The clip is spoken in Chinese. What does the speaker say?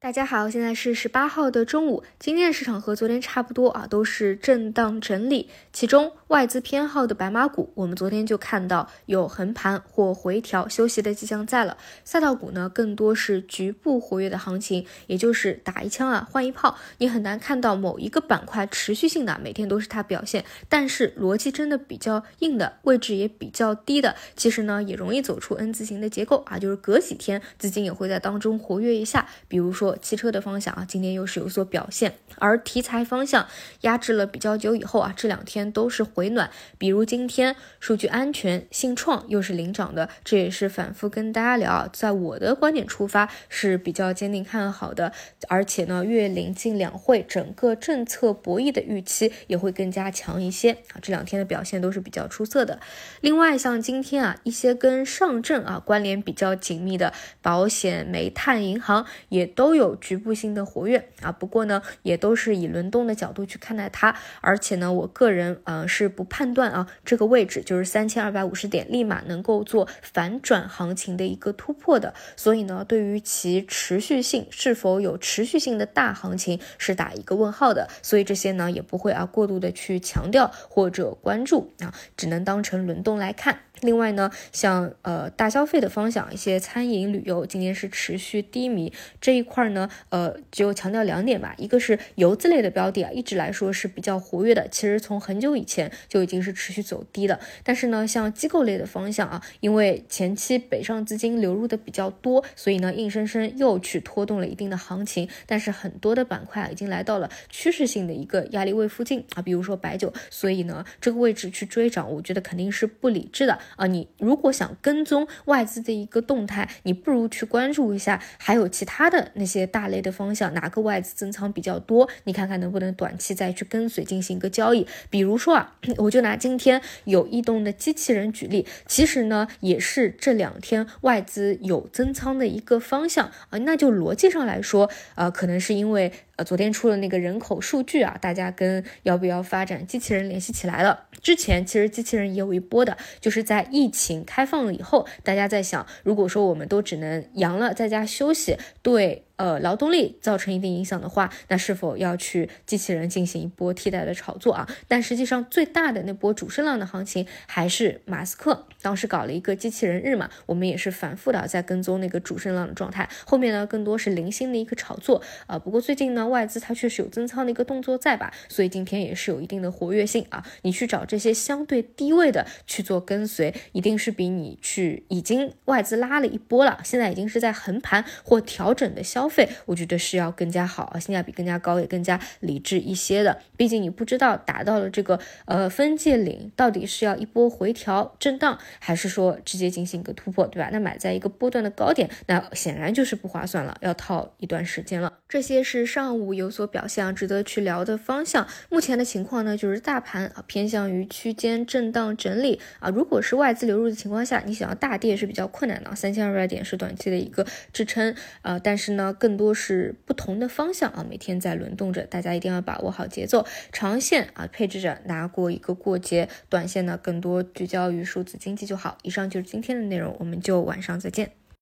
大家好，现在是十八号的中午。今天的市场和昨天差不多啊，都是震荡整理。其中外资偏好的白马股，我们昨天就看到有横盘或回调休息的迹象在了。赛道股呢，更多是局部活跃的行情，也就是打一枪啊换一炮。你很难看到某一个板块持续性的每天都是它表现，但是逻辑真的比较硬的位置也比较低的，其实呢也容易走出 N 字形的结构啊，就是隔几天资金也会在当中活跃一下，比如说。汽车的方向啊，今天又是有所表现，而题材方向压制了比较久以后啊，这两天都是回暖。比如今天数据安全、信创又是领涨的，这也是反复跟大家聊啊，在我的观点出发是比较坚定看好的。而且呢，越临近两会，整个政策博弈的预期也会更加强一些啊。这两天的表现都是比较出色的。另外，像今天啊，一些跟上证啊关联比较紧密的保险、煤炭、银行也都有。局部性的活跃啊，不过呢，也都是以轮动的角度去看待它，而且呢，我个人呃是不判断啊这个位置就是三千二百五十点立马能够做反转行情的一个突破的，所以呢，对于其持续性是否有持续性的大行情是打一个问号的，所以这些呢也不会啊过度的去强调或者关注啊，只能当成轮动来看。另外呢，像呃大消费的方向，一些餐饮、旅游今天是持续低迷这一块呢，呃，就强调两点吧，一个是游资类的标的啊，一直来说是比较活跃的，其实从很久以前就已经是持续走低的。但是呢，像机构类的方向啊，因为前期北上资金流入的比较多，所以呢，硬生生又去拖动了一定的行情。但是很多的板块啊，已经来到了趋势性的一个压力位附近啊，比如说白酒，所以呢，这个位置去追涨，我觉得肯定是不理智的。啊，你如果想跟踪外资的一个动态，你不如去关注一下，还有其他的那些些大类的方向，哪个外资增仓比较多，你看看能不能短期再去跟随进行一个交易。比如说啊，我就拿今天有异动的机器人举例，其实呢也是这两天外资有增仓的一个方向啊，那就逻辑上来说，呃，可能是因为。呃，昨天出了那个人口数据啊，大家跟要不要发展机器人联系起来了。之前其实机器人也有一波的，就是在疫情开放了以后，大家在想，如果说我们都只能阳了在家休息，对。呃，劳动力造成一定影响的话，那是否要去机器人进行一波替代的炒作啊？但实际上最大的那波主升浪的行情还是马斯克当时搞了一个机器人日嘛，我们也是反复的在跟踪那个主升浪的状态。后面呢，更多是零星的一个炒作啊。不过最近呢，外资它确实有增仓的一个动作在吧，所以今天也是有一定的活跃性啊。你去找这些相对低位的去做跟随，一定是比你去已经外资拉了一波了，现在已经是在横盘或调整的消。费我觉得是要更加好，性价比更加高，也更加理智一些的。毕竟你不知道达到了这个呃分界岭，到底是要一波回调震荡，还是说直接进行一个突破，对吧？那买在一个波段的高点，那显然就是不划算了，要套一段时间了。这些是上午有所表现，值得去聊的方向。目前的情况呢，就是大盘啊偏向于区间震荡整理啊。如果是外资流入的情况下，你想要大跌是比较困难的。三千二百点是短期的一个支撑啊，但是呢。更多是不同的方向啊，每天在轮动着，大家一定要把握好节奏。长线啊，配置着拿过一个过节；短线呢，更多聚焦于数字经济就好。以上就是今天的内容，我们就晚上再见。